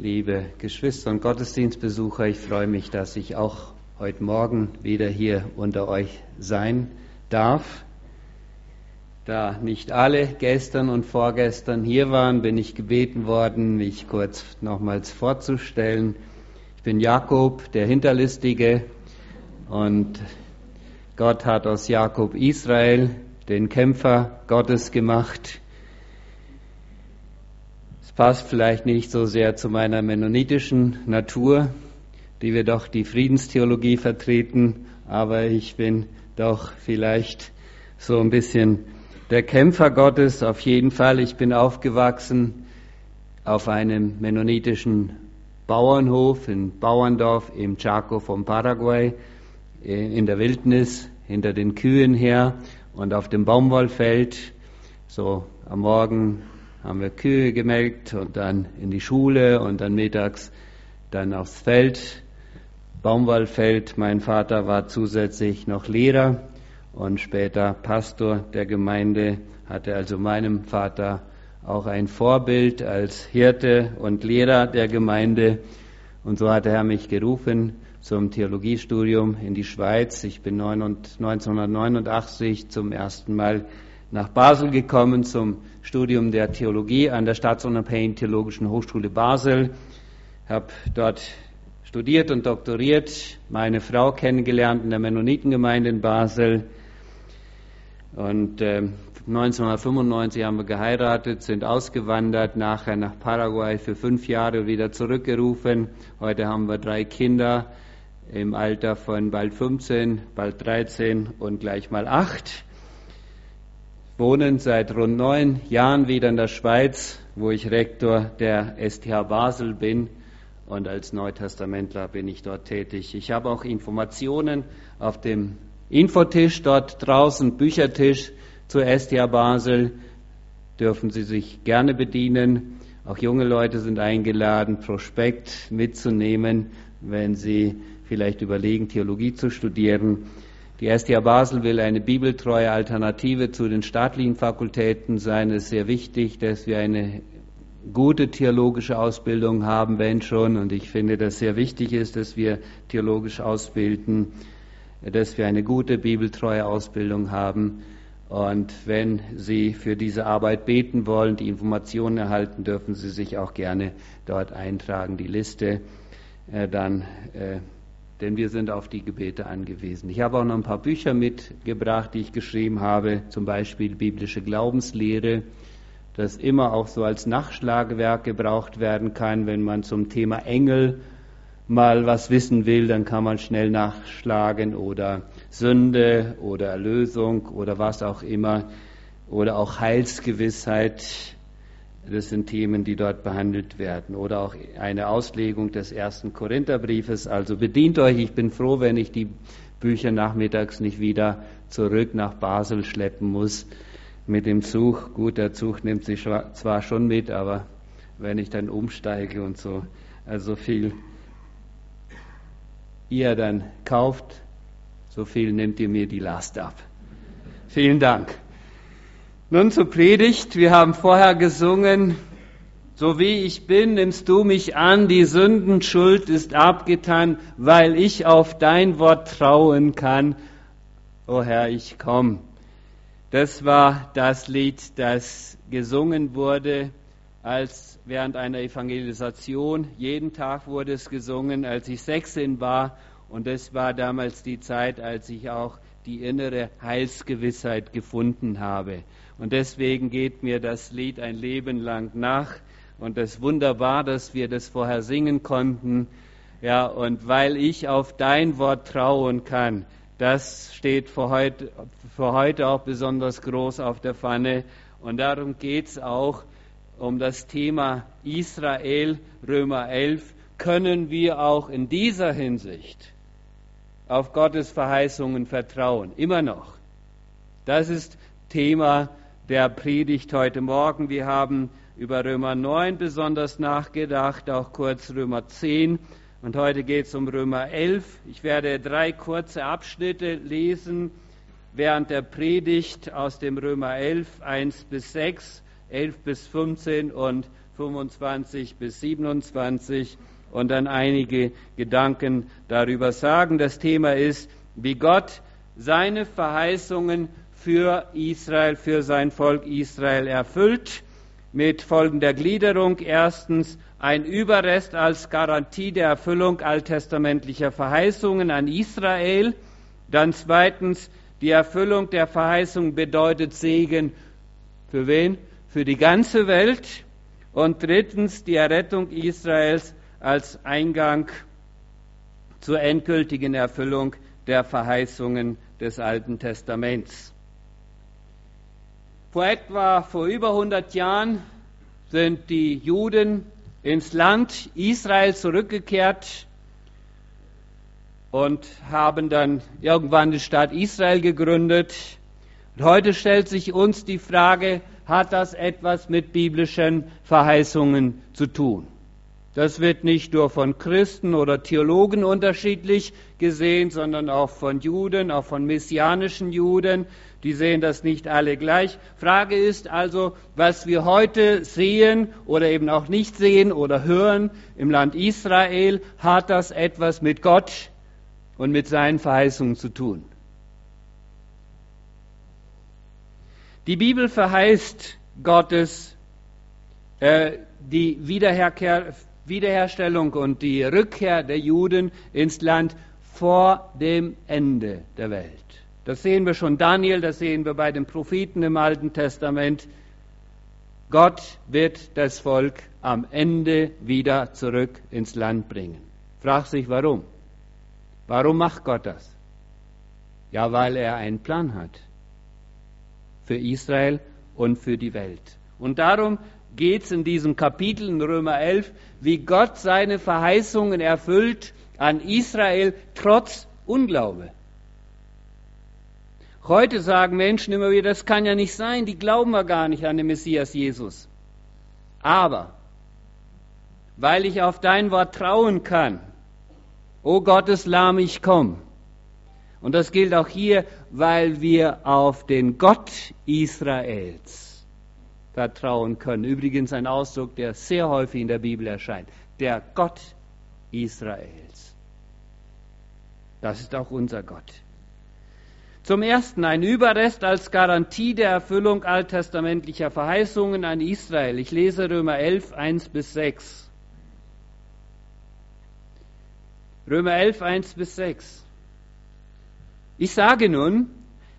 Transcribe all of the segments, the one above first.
liebe Geschwister und Gottesdienstbesucher. Ich freue mich, dass ich auch heute Morgen wieder hier unter euch sein darf. Da nicht alle gestern und vorgestern hier waren, bin ich gebeten worden, mich kurz nochmals vorzustellen. Ich bin Jakob, der Hinterlistige, und Gott hat aus Jakob Israel, den Kämpfer Gottes gemacht. Es passt vielleicht nicht so sehr zu meiner mennonitischen Natur, die wir doch die Friedenstheologie vertreten, aber ich bin doch vielleicht so ein bisschen der Kämpfer Gottes auf jeden Fall. Ich bin aufgewachsen auf einem mennonitischen Bauernhof in Bauerndorf im Chaco von Paraguay in der Wildnis hinter den Kühen her und auf dem Baumwollfeld. So am Morgen haben wir Kühe gemelkt und dann in die Schule und dann mittags dann aufs Feld, Baumwollfeld. Mein Vater war zusätzlich noch Lehrer und später Pastor der Gemeinde, hatte also meinem Vater auch ein Vorbild als Hirte und Lehrer der Gemeinde. Und so hat er mich gerufen zum Theologiestudium in die Schweiz. Ich bin 1989 zum ersten Mal nach Basel gekommen zum Studium der Theologie an der Staatsunabhängigen Theologischen Hochschule Basel. Habe dort studiert und doktoriert, meine Frau kennengelernt in der Mennonitengemeinde in Basel und äh, 1995 haben wir geheiratet, sind ausgewandert, nachher nach Paraguay für fünf Jahre wieder zurückgerufen. Heute haben wir drei Kinder im Alter von bald 15, bald 13 und gleich mal acht. Wohnen seit rund neun Jahren wieder in der Schweiz, wo ich Rektor der STH Basel bin und als Neutestamentler bin ich dort tätig. Ich habe auch Informationen auf dem Infotisch dort draußen, Büchertisch zur STA Basel, dürfen Sie sich gerne bedienen. Auch junge Leute sind eingeladen, Prospekt mitzunehmen, wenn Sie vielleicht überlegen, Theologie zu studieren. Die STA Basel will eine bibeltreue Alternative zu den staatlichen Fakultäten sein. Es ist sehr wichtig, dass wir eine gute theologische Ausbildung haben, wenn schon. Und ich finde, dass sehr wichtig ist, dass wir theologisch ausbilden dass wir eine gute bibeltreue Ausbildung haben. Und wenn Sie für diese Arbeit beten wollen, die Informationen erhalten, dürfen Sie sich auch gerne dort eintragen, die Liste äh, dann, äh, denn wir sind auf die Gebete angewiesen. Ich habe auch noch ein paar Bücher mitgebracht, die ich geschrieben habe, zum Beispiel biblische Glaubenslehre, das immer auch so als Nachschlagewerk gebraucht werden kann, wenn man zum Thema Engel mal was wissen will, dann kann man schnell nachschlagen oder Sünde oder Erlösung oder was auch immer oder auch Heilsgewissheit. Das sind Themen, die dort behandelt werden. Oder auch eine Auslegung des ersten Korintherbriefes. Also bedient euch. Ich bin froh, wenn ich die Bücher nachmittags nicht wieder zurück nach Basel schleppen muss mit dem Zug. Gut, der Zug nimmt sich zwar schon mit, aber wenn ich dann umsteige und so, also viel ihr dann kauft, so viel nehmt ihr mir die Last ab. Vielen Dank. Nun zur Predigt. Wir haben vorher gesungen, so wie ich bin, nimmst du mich an, die Sündenschuld ist abgetan, weil ich auf dein Wort trauen kann. O Herr, ich komm. Das war das Lied, das gesungen wurde als während einer Evangelisation. Jeden Tag wurde es gesungen, als ich 16 war. Und das war damals die Zeit, als ich auch die innere Heilsgewissheit gefunden habe. Und deswegen geht mir das Lied ein Leben lang nach. Und es ist wunderbar, dass wir das vorher singen konnten. Ja, und weil ich auf dein Wort trauen kann, das steht für heute, für heute auch besonders groß auf der Pfanne. Und darum geht es auch um das Thema Israel, Römer 11, können wir auch in dieser Hinsicht auf Gottes Verheißungen vertrauen. Immer noch. Das ist Thema der Predigt heute Morgen. Wir haben über Römer 9 besonders nachgedacht, auch kurz Römer 10. Und heute geht es um Römer 11. Ich werde drei kurze Abschnitte lesen während der Predigt aus dem Römer 11, 1 bis 6 11 bis 15 und 25 bis 27 und dann einige Gedanken darüber sagen. Das Thema ist, wie Gott seine Verheißungen für Israel, für sein Volk Israel erfüllt, mit folgender Gliederung. Erstens ein Überrest als Garantie der Erfüllung alttestamentlicher Verheißungen an Israel. Dann zweitens, die Erfüllung der Verheißung bedeutet Segen für wen? Für die ganze Welt. Und drittens, die Errettung Israels als Eingang zur endgültigen Erfüllung der Verheißungen des Alten Testaments. Vor etwa vor über 100 Jahren sind die Juden ins Land Israel zurückgekehrt und haben dann irgendwann die Stadt Israel gegründet. Und heute stellt sich uns die Frage, hat das etwas mit biblischen Verheißungen zu tun? Das wird nicht nur von Christen oder Theologen unterschiedlich gesehen, sondern auch von Juden, auch von messianischen Juden. Die sehen das nicht alle gleich. Frage ist also, was wir heute sehen oder eben auch nicht sehen oder hören im Land Israel, hat das etwas mit Gott und mit seinen Verheißungen zu tun? Die Bibel verheißt Gottes äh, die Wiederherkehr, Wiederherstellung und die Rückkehr der Juden ins Land vor dem Ende der Welt. Das sehen wir schon Daniel, das sehen wir bei den Propheten im Alten Testament. Gott wird das Volk am Ende wieder zurück ins Land bringen. Fragt sich warum? Warum macht Gott das? Ja, weil er einen Plan hat für Israel und für die Welt. Und darum geht es in diesem Kapitel in Römer 11, wie Gott seine Verheißungen erfüllt an Israel trotz Unglaube. Heute sagen Menschen immer wieder, das kann ja nicht sein, die glauben ja gar nicht an den Messias Jesus. Aber, weil ich auf dein Wort trauen kann, o Gottes Lamm, ich komm. Und das gilt auch hier, weil wir auf den Gott Israels vertrauen können. Übrigens ein Ausdruck, der sehr häufig in der Bibel erscheint. Der Gott Israels. Das ist auch unser Gott. Zum Ersten ein Überrest als Garantie der Erfüllung alttestamentlicher Verheißungen an Israel. Ich lese Römer 11, 1 bis 6. Römer 11, 1 bis 6. Ich sage nun,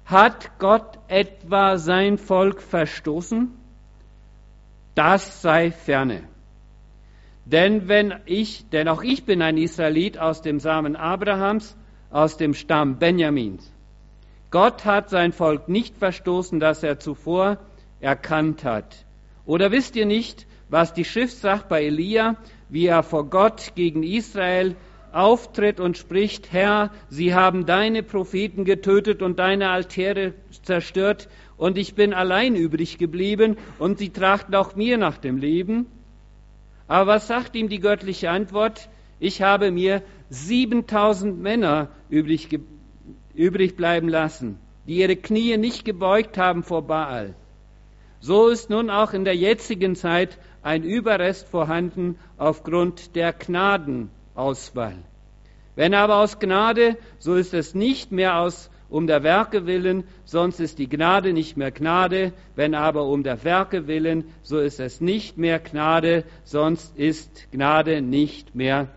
hat Gott etwa sein Volk verstoßen? Das sei ferne. Denn wenn ich, denn auch ich bin ein Israelit aus dem Samen Abrahams, aus dem Stamm Benjamins. Gott hat sein Volk nicht verstoßen, das er zuvor erkannt hat. Oder wisst ihr nicht, was die Schrift sagt bei Elia, wie er vor Gott gegen Israel auftritt und spricht, Herr, sie haben deine Propheten getötet und deine Altäre zerstört, und ich bin allein übrig geblieben und sie trachten auch mir nach dem Leben. Aber was sagt ihm die göttliche Antwort? Ich habe mir 7000 Männer übrig, übrig bleiben lassen, die ihre Knie nicht gebeugt haben vor Baal. So ist nun auch in der jetzigen Zeit ein Überrest vorhanden aufgrund der Gnadenauswahl. Wenn aber aus Gnade, so ist es nicht mehr aus um der Werke willen, sonst ist die Gnade nicht mehr Gnade, wenn aber um der Werke willen, so ist es nicht mehr Gnade, sonst ist Gnade nicht mehr,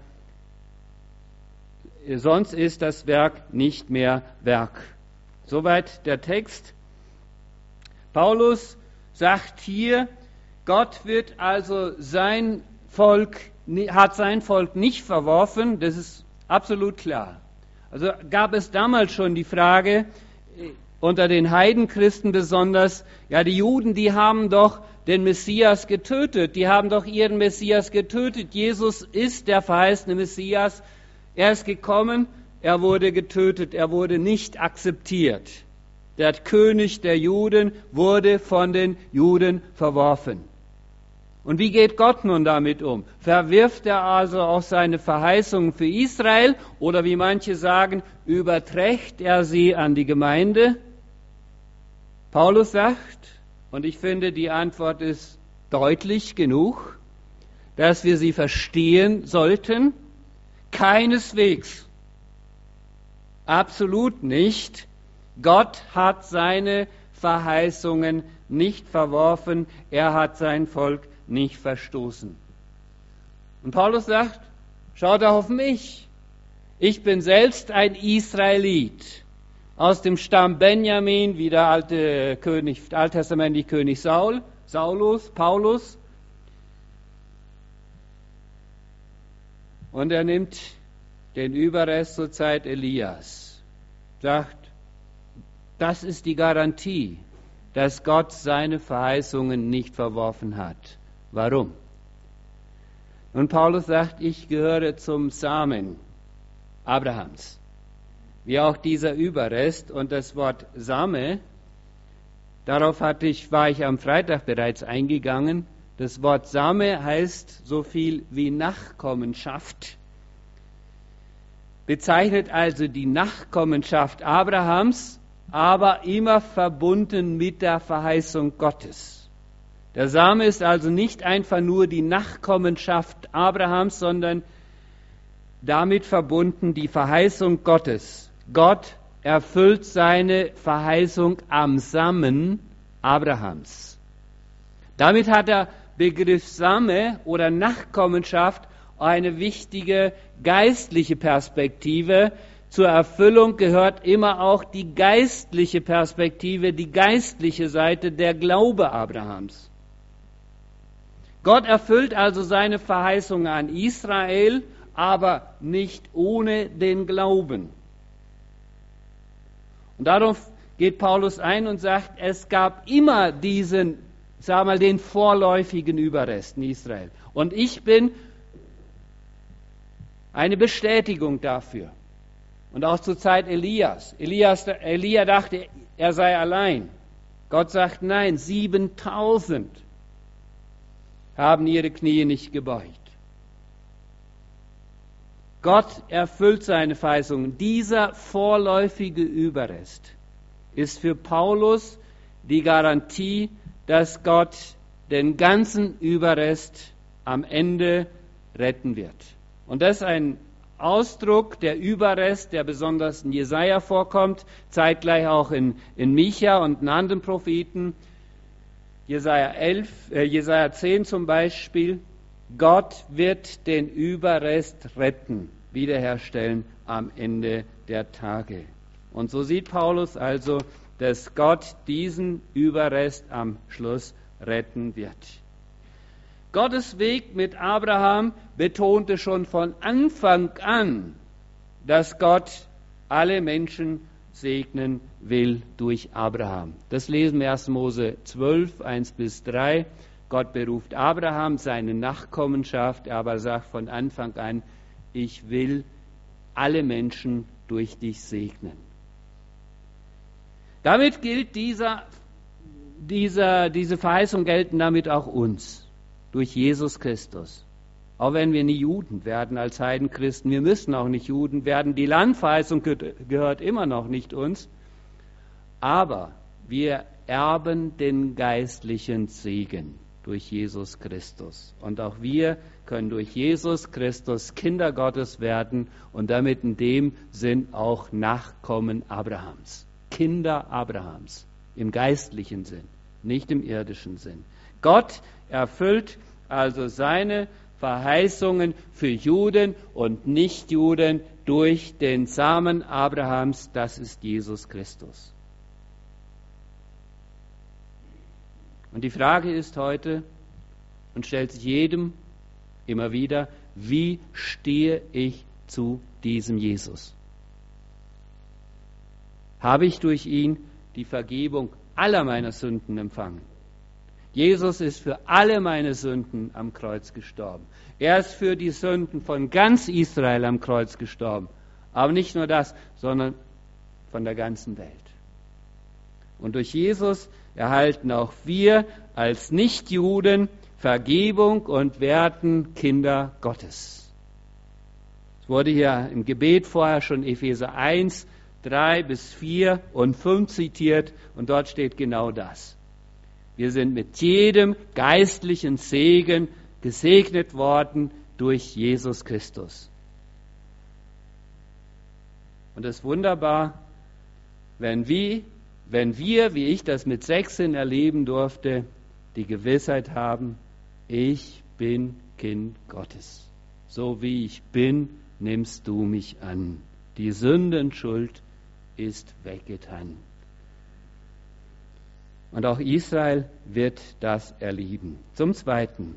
sonst ist das Werk nicht mehr Werk. Soweit der Text. Paulus sagt hier, Gott wird also sein Volk, hat sein Volk nicht verworfen, das ist absolut klar. Also gab es damals schon die Frage, äh, unter den Heidenchristen besonders, ja, die Juden, die haben doch den Messias getötet, die haben doch ihren Messias getötet. Jesus ist der verheißene Messias. Er ist gekommen, er wurde getötet, er wurde nicht akzeptiert. Der König der Juden wurde von den Juden verworfen. Und wie geht Gott nun damit um? Verwirft er also auch seine Verheißungen für Israel oder wie manche sagen, überträgt er sie an die Gemeinde? Paulus sagt, und ich finde die Antwort ist deutlich genug, dass wir sie verstehen sollten? Keineswegs. Absolut nicht. Gott hat seine Verheißungen nicht verworfen, er hat sein Volk nicht verstoßen. Und Paulus sagt, schaut auf mich. Ich bin selbst ein Israelit aus dem Stamm Benjamin, wie der alte König, alttestamentliche König Saul, Saulus, Paulus. Und er nimmt den Überrest zur Zeit Elias, sagt, das ist die Garantie, dass Gott seine Verheißungen nicht verworfen hat. Warum? Und Paulus sagt, ich gehöre zum Samen Abrahams. Wie auch dieser Überrest und das Wort Same, darauf hatte ich, war ich am Freitag bereits eingegangen. Das Wort Same heißt so viel wie Nachkommenschaft, bezeichnet also die Nachkommenschaft Abrahams, aber immer verbunden mit der Verheißung Gottes. Der Same ist also nicht einfach nur die Nachkommenschaft Abrahams, sondern damit verbunden die Verheißung Gottes. Gott erfüllt seine Verheißung am Samen Abrahams. Damit hat der Begriff Same oder Nachkommenschaft eine wichtige geistliche Perspektive. Zur Erfüllung gehört immer auch die geistliche Perspektive, die geistliche Seite der Glaube Abrahams. Gott erfüllt also seine Verheißung an Israel, aber nicht ohne den Glauben. Und darauf geht Paulus ein und sagt, es gab immer diesen, sag mal, den vorläufigen Überrest in Israel. Und ich bin eine Bestätigung dafür. Und auch zur Zeit Elias. Elias Elia dachte, er sei allein. Gott sagt, nein, 7000 haben ihre Knie nicht gebeugt. Gott erfüllt seine Verheißungen. Dieser vorläufige Überrest ist für Paulus die Garantie, dass Gott den ganzen Überrest am Ende retten wird. Und das ist ein Ausdruck, der Überrest, der besonders in Jesaja vorkommt, zeitgleich auch in, in Micha und in anderen Propheten. Jesaja, 11, äh, Jesaja 10 zum Beispiel, Gott wird den Überrest retten, wiederherstellen am Ende der Tage. Und so sieht Paulus also, dass Gott diesen Überrest am Schluss retten wird. Gottes Weg mit Abraham betonte schon von Anfang an, dass Gott alle Menschen segnen will durch Abraham. Das lesen wir 1. Mose 12, 1 bis 3. Gott beruft Abraham, seine Nachkommenschaft, aber sagt von Anfang an, ich will alle Menschen durch dich segnen. Damit gilt dieser, dieser, diese Verheißung gelten damit auch uns, durch Jesus Christus. Auch wenn wir nie Juden werden als Heidenchristen, wir müssen auch nicht Juden werden. Die Landverheißung gehört immer noch nicht uns. Aber wir erben den geistlichen Segen durch Jesus Christus. Und auch wir können durch Jesus Christus Kinder Gottes werden und damit in dem Sinn auch Nachkommen Abrahams. Kinder Abrahams im geistlichen Sinn, nicht im irdischen Sinn. Gott erfüllt also seine Verheißungen für Juden und Nichtjuden durch den Samen Abrahams, das ist Jesus Christus. Und die Frage ist heute und stellt sich jedem immer wieder, wie stehe ich zu diesem Jesus? Habe ich durch ihn die Vergebung aller meiner Sünden empfangen? Jesus ist für alle meine Sünden am Kreuz gestorben. Er ist für die Sünden von ganz Israel am Kreuz gestorben. Aber nicht nur das, sondern von der ganzen Welt. Und durch Jesus erhalten auch wir als Nichtjuden Vergebung und werden Kinder Gottes. Es wurde hier im Gebet vorher schon Epheser 1, 3 bis 4 und 5 zitiert und dort steht genau das. Wir sind mit jedem geistlichen Segen gesegnet worden durch Jesus Christus. Und es ist wunderbar, wenn wir, wenn wir, wie ich das mit 16 erleben durfte, die Gewissheit haben, ich bin Kind Gottes. So wie ich bin, nimmst du mich an. Die Sündenschuld ist weggetan. Und auch Israel wird das erleben. Zum Zweiten.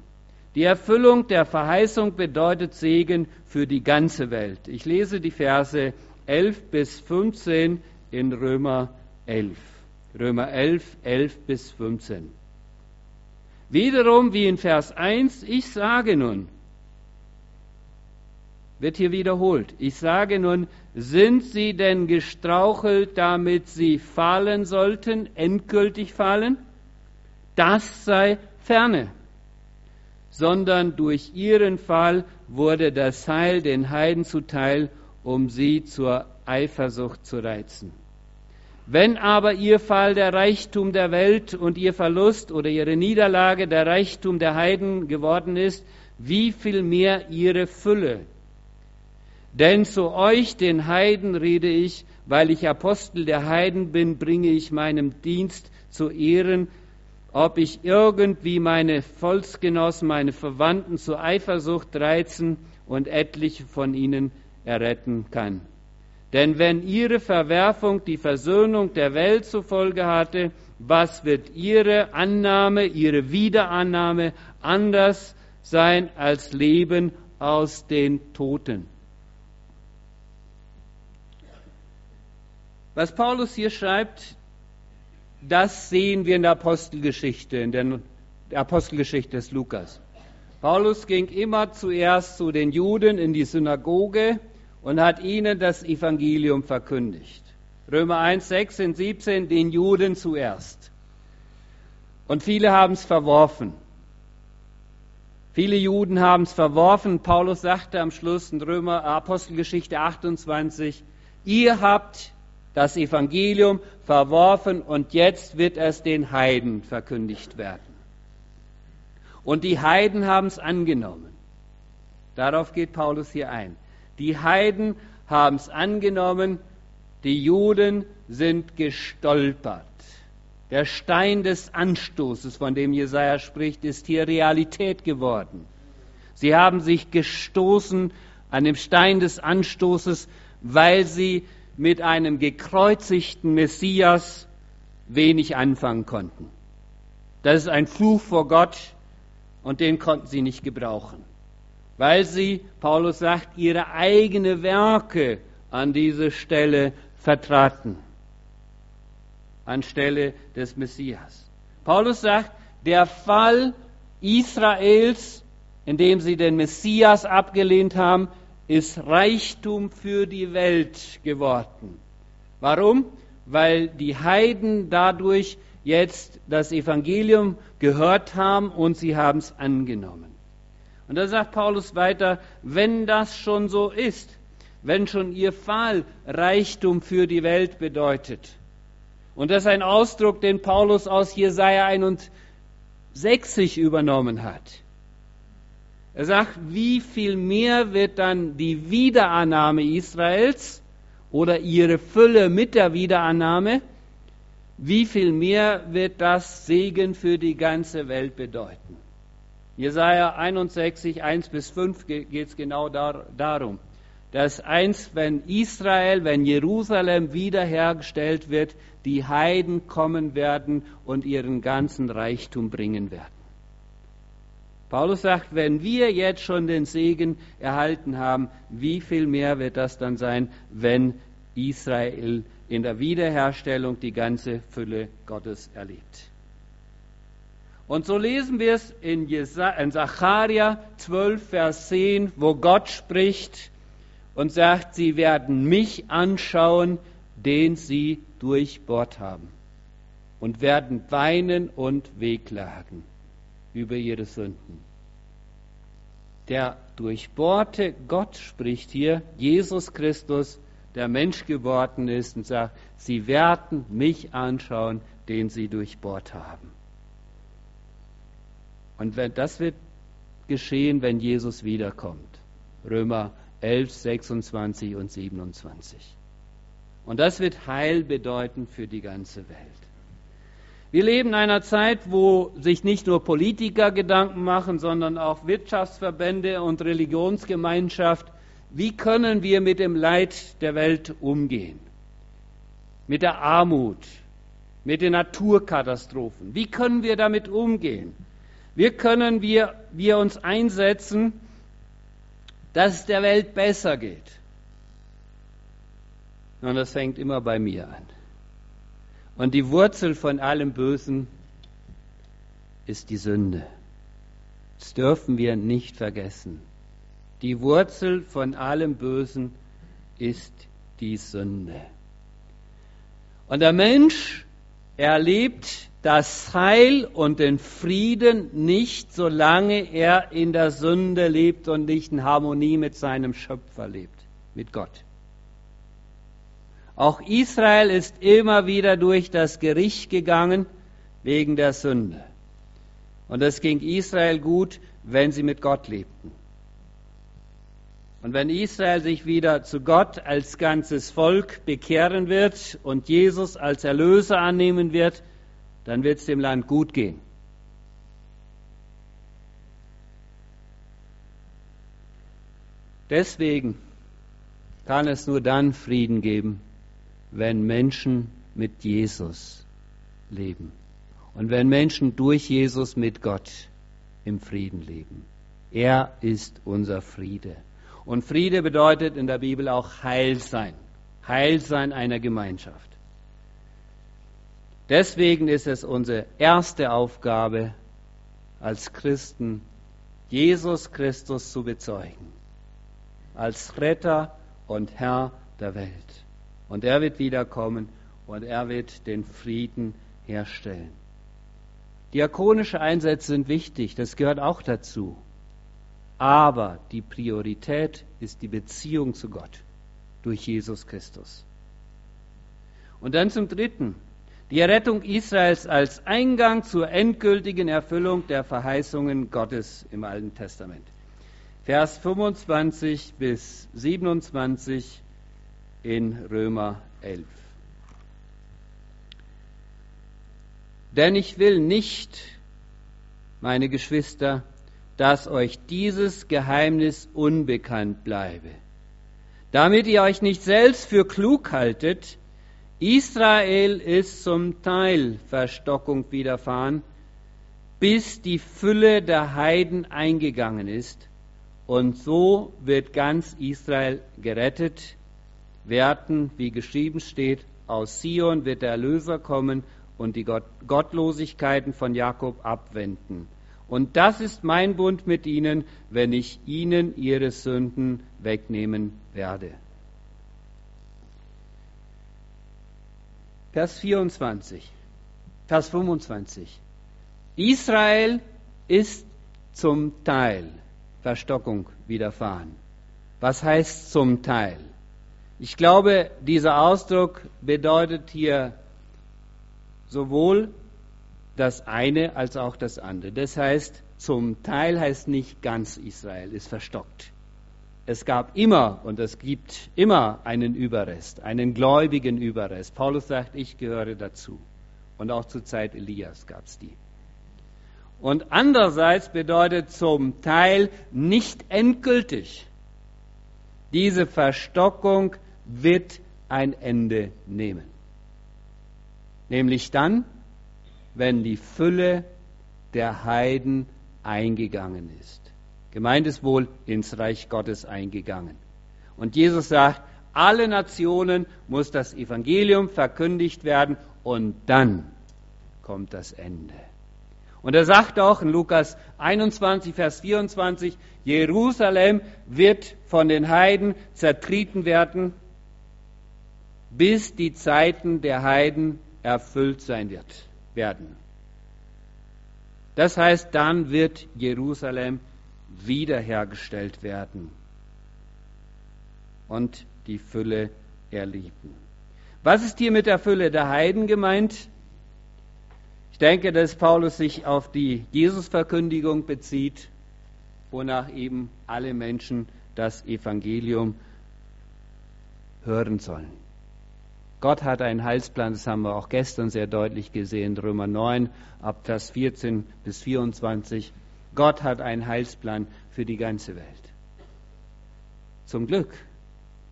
Die Erfüllung der Verheißung bedeutet Segen für die ganze Welt. Ich lese die Verse 11 bis 15 in Römer 11. Römer 11, 11 bis 15. Wiederum wie in Vers 1, ich sage nun, wird hier wiederholt, ich sage nun, sind sie denn gestrauchelt, damit sie fallen sollten, endgültig fallen? Das sei ferne sondern durch ihren Fall wurde das Heil den Heiden zuteil um sie zur Eifersucht zu reizen. Wenn aber ihr Fall der Reichtum der Welt und ihr Verlust oder ihre Niederlage der Reichtum der Heiden geworden ist, wie viel mehr ihre Fülle? Denn zu euch, den Heiden, rede ich, weil ich Apostel der Heiden bin, bringe ich meinem Dienst zu Ehren, ob ich irgendwie meine Volksgenossen, meine Verwandten zur Eifersucht reizen und etliche von ihnen erretten kann. Denn wenn ihre Verwerfung die Versöhnung der Welt zur Folge hatte, was wird ihre Annahme, ihre Wiederannahme anders sein als Leben aus den Toten? Was Paulus hier schreibt, das sehen wir in der Apostelgeschichte, in der Apostelgeschichte des Lukas. Paulus ging immer zuerst zu den Juden in die Synagoge und hat ihnen das Evangelium verkündigt. Römer 1, 16, 17, den Juden zuerst. Und viele haben es verworfen. Viele Juden haben es verworfen. Paulus sagte am Schluss in Römer Apostelgeschichte 28, ihr habt das Evangelium verworfen und jetzt wird es den Heiden verkündigt werden. Und die Heiden haben es angenommen. Darauf geht Paulus hier ein. Die Heiden haben es angenommen, die Juden sind gestolpert. Der Stein des Anstoßes, von dem Jesaja spricht, ist hier Realität geworden. Sie haben sich gestoßen an dem Stein des Anstoßes, weil sie mit einem gekreuzigten Messias wenig anfangen konnten. Das ist ein Fluch vor Gott und den konnten sie nicht gebrauchen weil sie, Paulus sagt, ihre eigene Werke an diese Stelle vertraten, anstelle des Messias. Paulus sagt, der Fall Israels, in dem sie den Messias abgelehnt haben, ist Reichtum für die Welt geworden. Warum? Weil die Heiden dadurch jetzt das Evangelium gehört haben und sie haben es angenommen. Und da sagt Paulus weiter, wenn das schon so ist, wenn schon ihr Fall Reichtum für die Welt bedeutet, und das ist ein Ausdruck, den Paulus aus Jesaja 61 übernommen hat. Er sagt, wie viel mehr wird dann die Wiederannahme Israels oder ihre Fülle mit der Wiederannahme, wie viel mehr wird das Segen für die ganze Welt bedeuten? Jesaja 61, 1 bis 5 geht es genau dar, darum, dass eins, wenn Israel, wenn Jerusalem wiederhergestellt wird, die Heiden kommen werden und ihren ganzen Reichtum bringen werden. Paulus sagt, wenn wir jetzt schon den Segen erhalten haben, wie viel mehr wird das dann sein, wenn Israel in der Wiederherstellung die ganze Fülle Gottes erlebt? Und so lesen wir es in, in Zacharia 12, Vers 10, wo Gott spricht und sagt, sie werden mich anschauen, den sie durchbohrt haben, und werden weinen und wehklagen über ihre Sünden. Der durchbohrte Gott spricht hier, Jesus Christus, der Mensch geworden ist, und sagt, sie werden mich anschauen, den sie durchbohrt haben. Und wenn das wird geschehen, wenn Jesus wiederkommt. Römer 11, 26 und 27. Und das wird Heil bedeuten für die ganze Welt. Wir leben in einer Zeit, wo sich nicht nur Politiker Gedanken machen, sondern auch Wirtschaftsverbände und Religionsgemeinschaft. Wie können wir mit dem Leid der Welt umgehen? Mit der Armut, mit den Naturkatastrophen. Wie können wir damit umgehen? Wie können wir, wir uns einsetzen, dass es der Welt besser geht? Und das fängt immer bei mir an. Und die Wurzel von allem Bösen ist die Sünde. Das dürfen wir nicht vergessen. Die Wurzel von allem Bösen ist die Sünde. Und der Mensch erlebt das Heil und den Frieden nicht, solange er in der Sünde lebt und nicht in Harmonie mit seinem Schöpfer lebt, mit Gott. Auch Israel ist immer wieder durch das Gericht gegangen wegen der Sünde. Und es ging Israel gut, wenn sie mit Gott lebten. Und wenn Israel sich wieder zu Gott als ganzes Volk bekehren wird und Jesus als Erlöser annehmen wird, dann wird es dem Land gut gehen. Deswegen kann es nur dann Frieden geben, wenn Menschen mit Jesus leben und wenn Menschen durch Jesus mit Gott im Frieden leben. Er ist unser Friede. Und Friede bedeutet in der Bibel auch Heilsein, Heilsein einer Gemeinschaft. Deswegen ist es unsere erste Aufgabe als Christen, Jesus Christus zu bezeugen, als Retter und Herr der Welt. Und er wird wiederkommen und er wird den Frieden herstellen. Diakonische Einsätze sind wichtig, das gehört auch dazu. Aber die Priorität ist die Beziehung zu Gott durch Jesus Christus. Und dann zum Dritten, die Errettung Israels als Eingang zur endgültigen Erfüllung der Verheißungen Gottes im Alten Testament. Vers 25 bis 27 in Römer 11. Denn ich will nicht, meine Geschwister, dass euch dieses Geheimnis unbekannt bleibe, damit ihr euch nicht selbst für klug haltet, Israel ist zum Teil Verstockung widerfahren, bis die Fülle der Heiden eingegangen ist, und so wird ganz Israel gerettet, werden, wie geschrieben steht, aus Sion wird der Erlöser kommen und die Gottlosigkeiten von Jakob abwenden. Und das ist mein Bund mit ihnen, wenn ich ihnen ihre Sünden wegnehmen werde. Vers 24, Vers 25. Israel ist zum Teil Verstockung widerfahren. Was heißt zum Teil? Ich glaube, dieser Ausdruck bedeutet hier sowohl das eine als auch das andere. Das heißt, zum Teil heißt nicht ganz Israel ist verstockt. Es gab immer und es gibt immer einen Überrest, einen gläubigen Überrest. Paulus sagt, ich gehöre dazu. Und auch zur Zeit Elias gab es die. Und andererseits bedeutet zum Teil nicht endgültig. Diese Verstockung wird ein Ende nehmen. Nämlich dann, wenn die Fülle der Heiden eingegangen ist. Gemeint ist wohl ins Reich Gottes eingegangen. Und Jesus sagt, alle Nationen muss das Evangelium verkündigt werden und dann kommt das Ende. Und er sagt auch in Lukas 21, Vers 24, Jerusalem wird von den Heiden zertreten werden bis die Zeiten der Heiden erfüllt sein wird, werden. Das heißt, dann wird Jerusalem wiederhergestellt werden und die Fülle erleben. Was ist hier mit der Fülle der Heiden gemeint? Ich denke, dass Paulus sich auf die Jesusverkündigung bezieht. wonach eben alle Menschen das Evangelium hören sollen. Gott hat einen Heilsplan, das haben wir auch gestern sehr deutlich gesehen, Römer 9, ab Vers 14 bis 24. Gott hat einen Heilsplan für die ganze Welt. Zum Glück.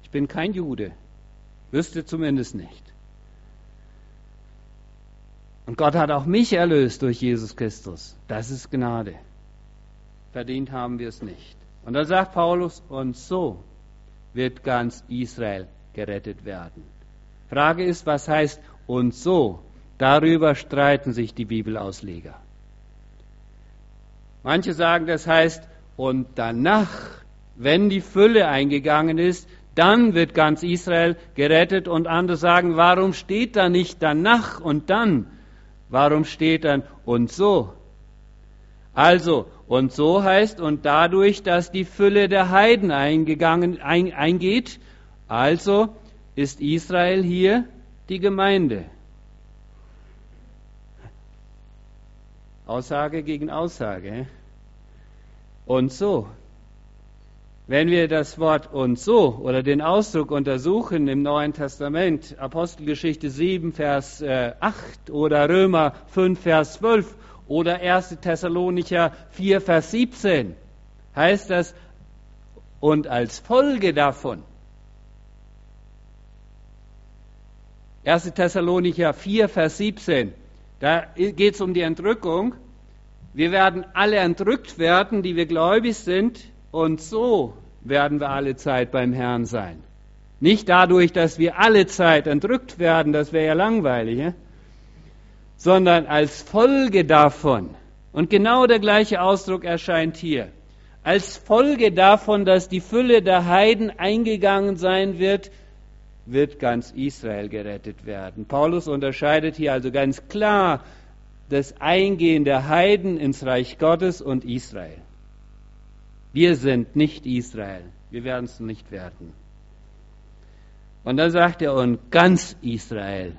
Ich bin kein Jude. Wüsste zumindest nicht. Und Gott hat auch mich erlöst durch Jesus Christus. Das ist Gnade. Verdient haben wir es nicht. Und da sagt Paulus, und so wird ganz Israel gerettet werden. Frage ist, was heißt und so? Darüber streiten sich die Bibelausleger. Manche sagen, das heißt und danach, wenn die Fülle eingegangen ist, dann wird ganz Israel gerettet und andere sagen, warum steht da nicht danach und dann? Warum steht dann und so? Also, und so heißt, und dadurch, dass die Fülle der Heiden eingegangen, ein, eingeht, also ist Israel hier die Gemeinde. Aussage gegen Aussage. Und so. Wenn wir das Wort und so oder den Ausdruck untersuchen im Neuen Testament, Apostelgeschichte 7, Vers 8 äh, oder Römer 5, Vers 12 oder 1. Thessalonicher 4, Vers 17, heißt das, und als Folge davon 1. Thessalonicher 4, Vers 17. Da geht es um die Entrückung. Wir werden alle entrückt werden, die wir gläubig sind, und so werden wir alle Zeit beim Herrn sein. Nicht dadurch, dass wir alle Zeit entrückt werden, das wäre ja langweilig, ja? sondern als Folge davon. Und genau der gleiche Ausdruck erscheint hier. Als Folge davon, dass die Fülle der Heiden eingegangen sein wird, wird ganz Israel gerettet werden. Paulus unterscheidet hier also ganz klar das Eingehen der Heiden ins Reich Gottes und Israel. Wir sind nicht Israel. Wir werden es nicht werden. Und dann sagt er, und ganz Israel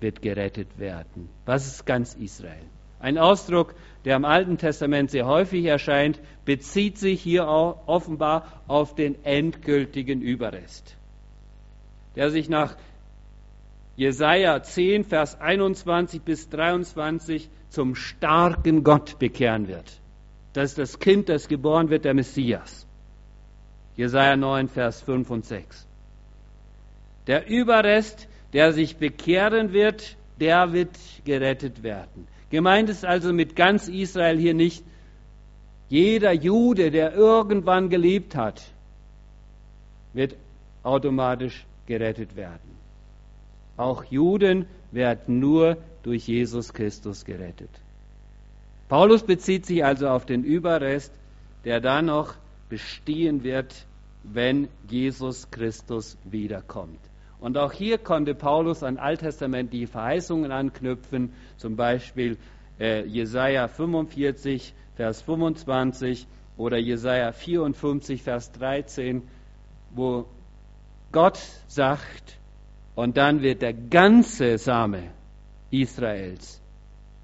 wird gerettet werden. Was ist ganz Israel? Ein Ausdruck, der im Alten Testament sehr häufig erscheint, bezieht sich hier auch offenbar auf den endgültigen Überrest der sich nach Jesaja 10, Vers 21 bis 23 zum starken Gott bekehren wird. Das ist das Kind, das geboren wird, der Messias. Jesaja 9, Vers 5 und 6. Der Überrest, der sich bekehren wird, der wird gerettet werden. Gemeint ist also mit ganz Israel hier nicht jeder Jude, der irgendwann gelebt hat, wird automatisch gerettet werden. Auch Juden werden nur durch Jesus Christus gerettet. Paulus bezieht sich also auf den Überrest, der dann noch bestehen wird, wenn Jesus Christus wiederkommt. Und auch hier konnte Paulus an alttestamentliche Verheißungen anknüpfen, zum Beispiel äh, Jesaja 45, Vers 25 oder Jesaja 54, Vers 13, wo Gott sagt, und dann wird der ganze Same Israels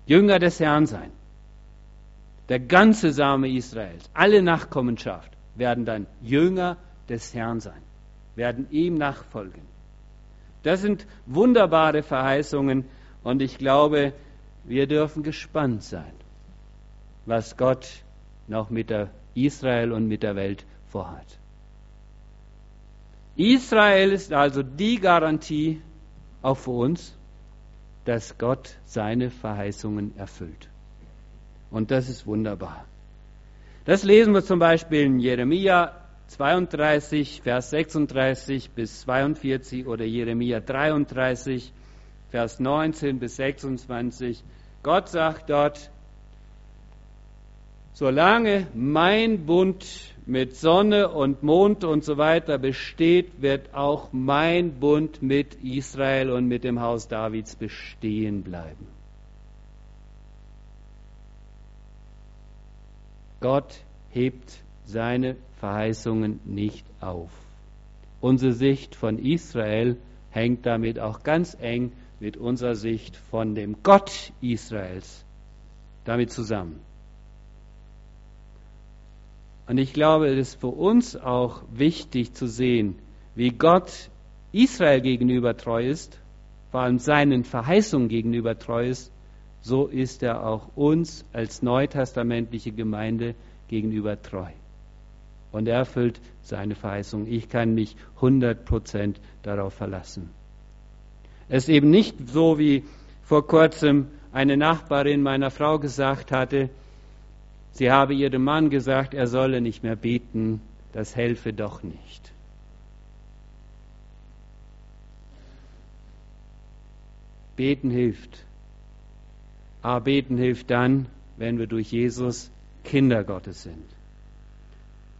Jünger des Herrn sein. Der ganze Same Israels, alle Nachkommenschaft werden dann Jünger des Herrn sein, werden ihm nachfolgen. Das sind wunderbare Verheißungen und ich glaube, wir dürfen gespannt sein, was Gott noch mit der Israel und mit der Welt vorhat. Israel ist also die Garantie auch für uns, dass Gott seine Verheißungen erfüllt. Und das ist wunderbar. Das lesen wir zum Beispiel in Jeremia 32, Vers 36 bis 42 oder Jeremia 33, Vers 19 bis 26. Gott sagt dort, solange mein Bund mit Sonne und Mond und so weiter besteht, wird auch mein Bund mit Israel und mit dem Haus Davids bestehen bleiben. Gott hebt seine Verheißungen nicht auf. Unsere Sicht von Israel hängt damit auch ganz eng mit unserer Sicht von dem Gott Israels damit zusammen. Und ich glaube, es ist für uns auch wichtig zu sehen, wie Gott Israel gegenüber treu ist, vor allem seinen Verheißungen gegenüber treu ist, so ist er auch uns als neutestamentliche Gemeinde gegenüber treu. Und er erfüllt seine Verheißung. Ich kann mich 100% darauf verlassen. Es ist eben nicht so, wie vor kurzem eine Nachbarin meiner Frau gesagt hatte, sie habe ihrem Mann gesagt, er solle nicht mehr beten, das helfe doch nicht. Beten hilft. Aber beten hilft dann, wenn wir durch Jesus Kinder Gottes sind.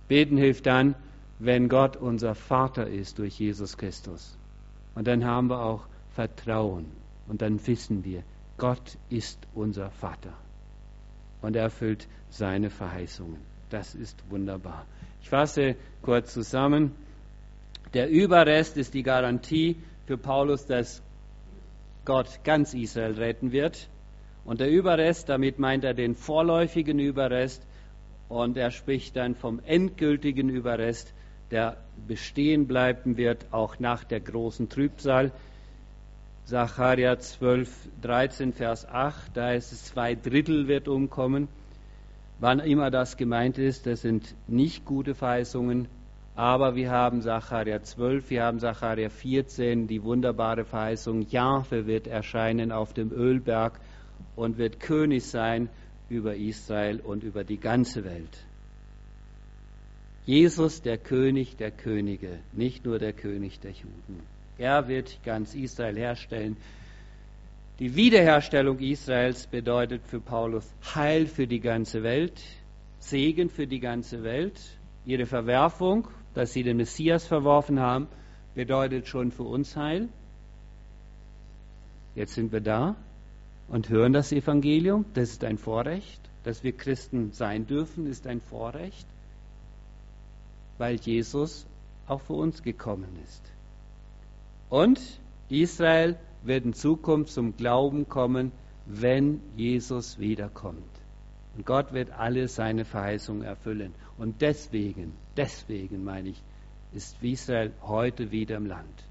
Beten hilft dann, wenn Gott unser Vater ist durch Jesus Christus. Und dann haben wir auch Vertrauen. Und dann wissen wir, Gott ist unser Vater. Und er erfüllt seine Verheißungen. Das ist wunderbar. Ich fasse kurz zusammen. Der Überrest ist die Garantie für Paulus, dass Gott ganz Israel retten wird. Und der Überrest, damit meint er den vorläufigen Überrest. Und er spricht dann vom endgültigen Überrest, der bestehen bleiben wird, auch nach der großen Trübsal. Sacharja 12, 13, Vers 8, da ist es zwei Drittel wird umkommen. Wann immer das gemeint ist, das sind nicht gute Verheißungen, aber wir haben Sacharja 12, wir haben Sacharja 14, die wunderbare Verheißung, Jahwe wird erscheinen auf dem Ölberg und wird König sein über Israel und über die ganze Welt. Jesus, der König der Könige, nicht nur der König der Juden. Er wird ganz Israel herstellen. Die Wiederherstellung Israels bedeutet für Paulus Heil für die ganze Welt, Segen für die ganze Welt. Ihre Verwerfung, dass sie den Messias verworfen haben, bedeutet schon für uns Heil. Jetzt sind wir da und hören das Evangelium. Das ist ein Vorrecht. Dass wir Christen sein dürfen, ist ein Vorrecht, weil Jesus auch für uns gekommen ist. Und Israel wird in Zukunft zum Glauben kommen, wenn Jesus wiederkommt. Und Gott wird alle seine Verheißungen erfüllen. Und deswegen, deswegen meine ich, ist Israel heute wieder im Land.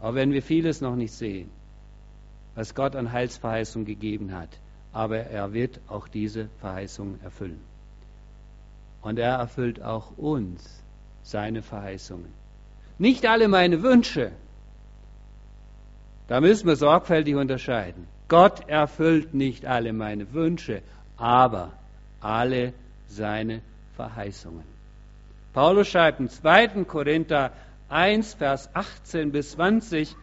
Auch wenn wir vieles noch nicht sehen, was Gott an Heilsverheißung gegeben hat, aber er wird auch diese Verheißung erfüllen. Und er erfüllt auch uns seine Verheißungen. Nicht alle meine Wünsche, da müssen wir sorgfältig unterscheiden. Gott erfüllt nicht alle meine Wünsche, aber alle seine Verheißungen. Paulus schreibt im 2. Korinther 1, Vers 18 bis 20,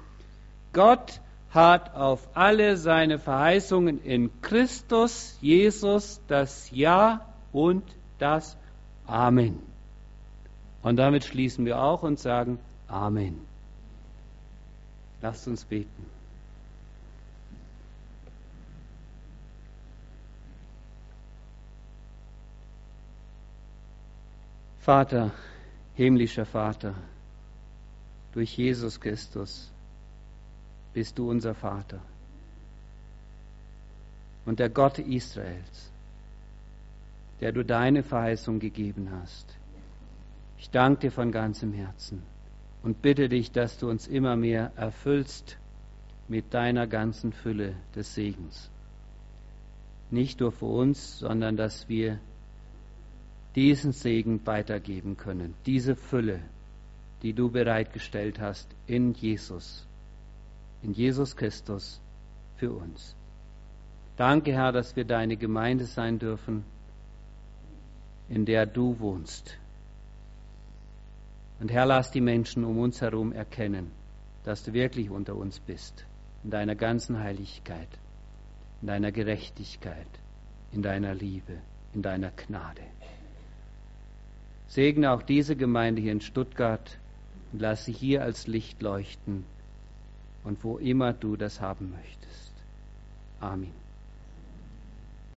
Gott hat auf alle seine Verheißungen in Christus Jesus das Ja und das Amen. Und damit schließen wir auch und sagen Amen. Lasst uns beten. Vater, himmlischer Vater, durch Jesus Christus bist du unser Vater und der Gott Israels, der du deine Verheißung gegeben hast. Ich danke dir von ganzem Herzen und bitte dich, dass du uns immer mehr erfüllst mit deiner ganzen Fülle des Segens. Nicht nur für uns, sondern dass wir diesen Segen weitergeben können, diese Fülle, die du bereitgestellt hast in Jesus, in Jesus Christus für uns. Danke, Herr, dass wir deine Gemeinde sein dürfen, in der du wohnst. Und Herr, lass die Menschen um uns herum erkennen, dass du wirklich unter uns bist, in deiner ganzen Heiligkeit, in deiner Gerechtigkeit, in deiner Liebe, in deiner Gnade. Segne auch diese Gemeinde hier in Stuttgart und lass sie hier als Licht leuchten und wo immer du das haben möchtest. Amen.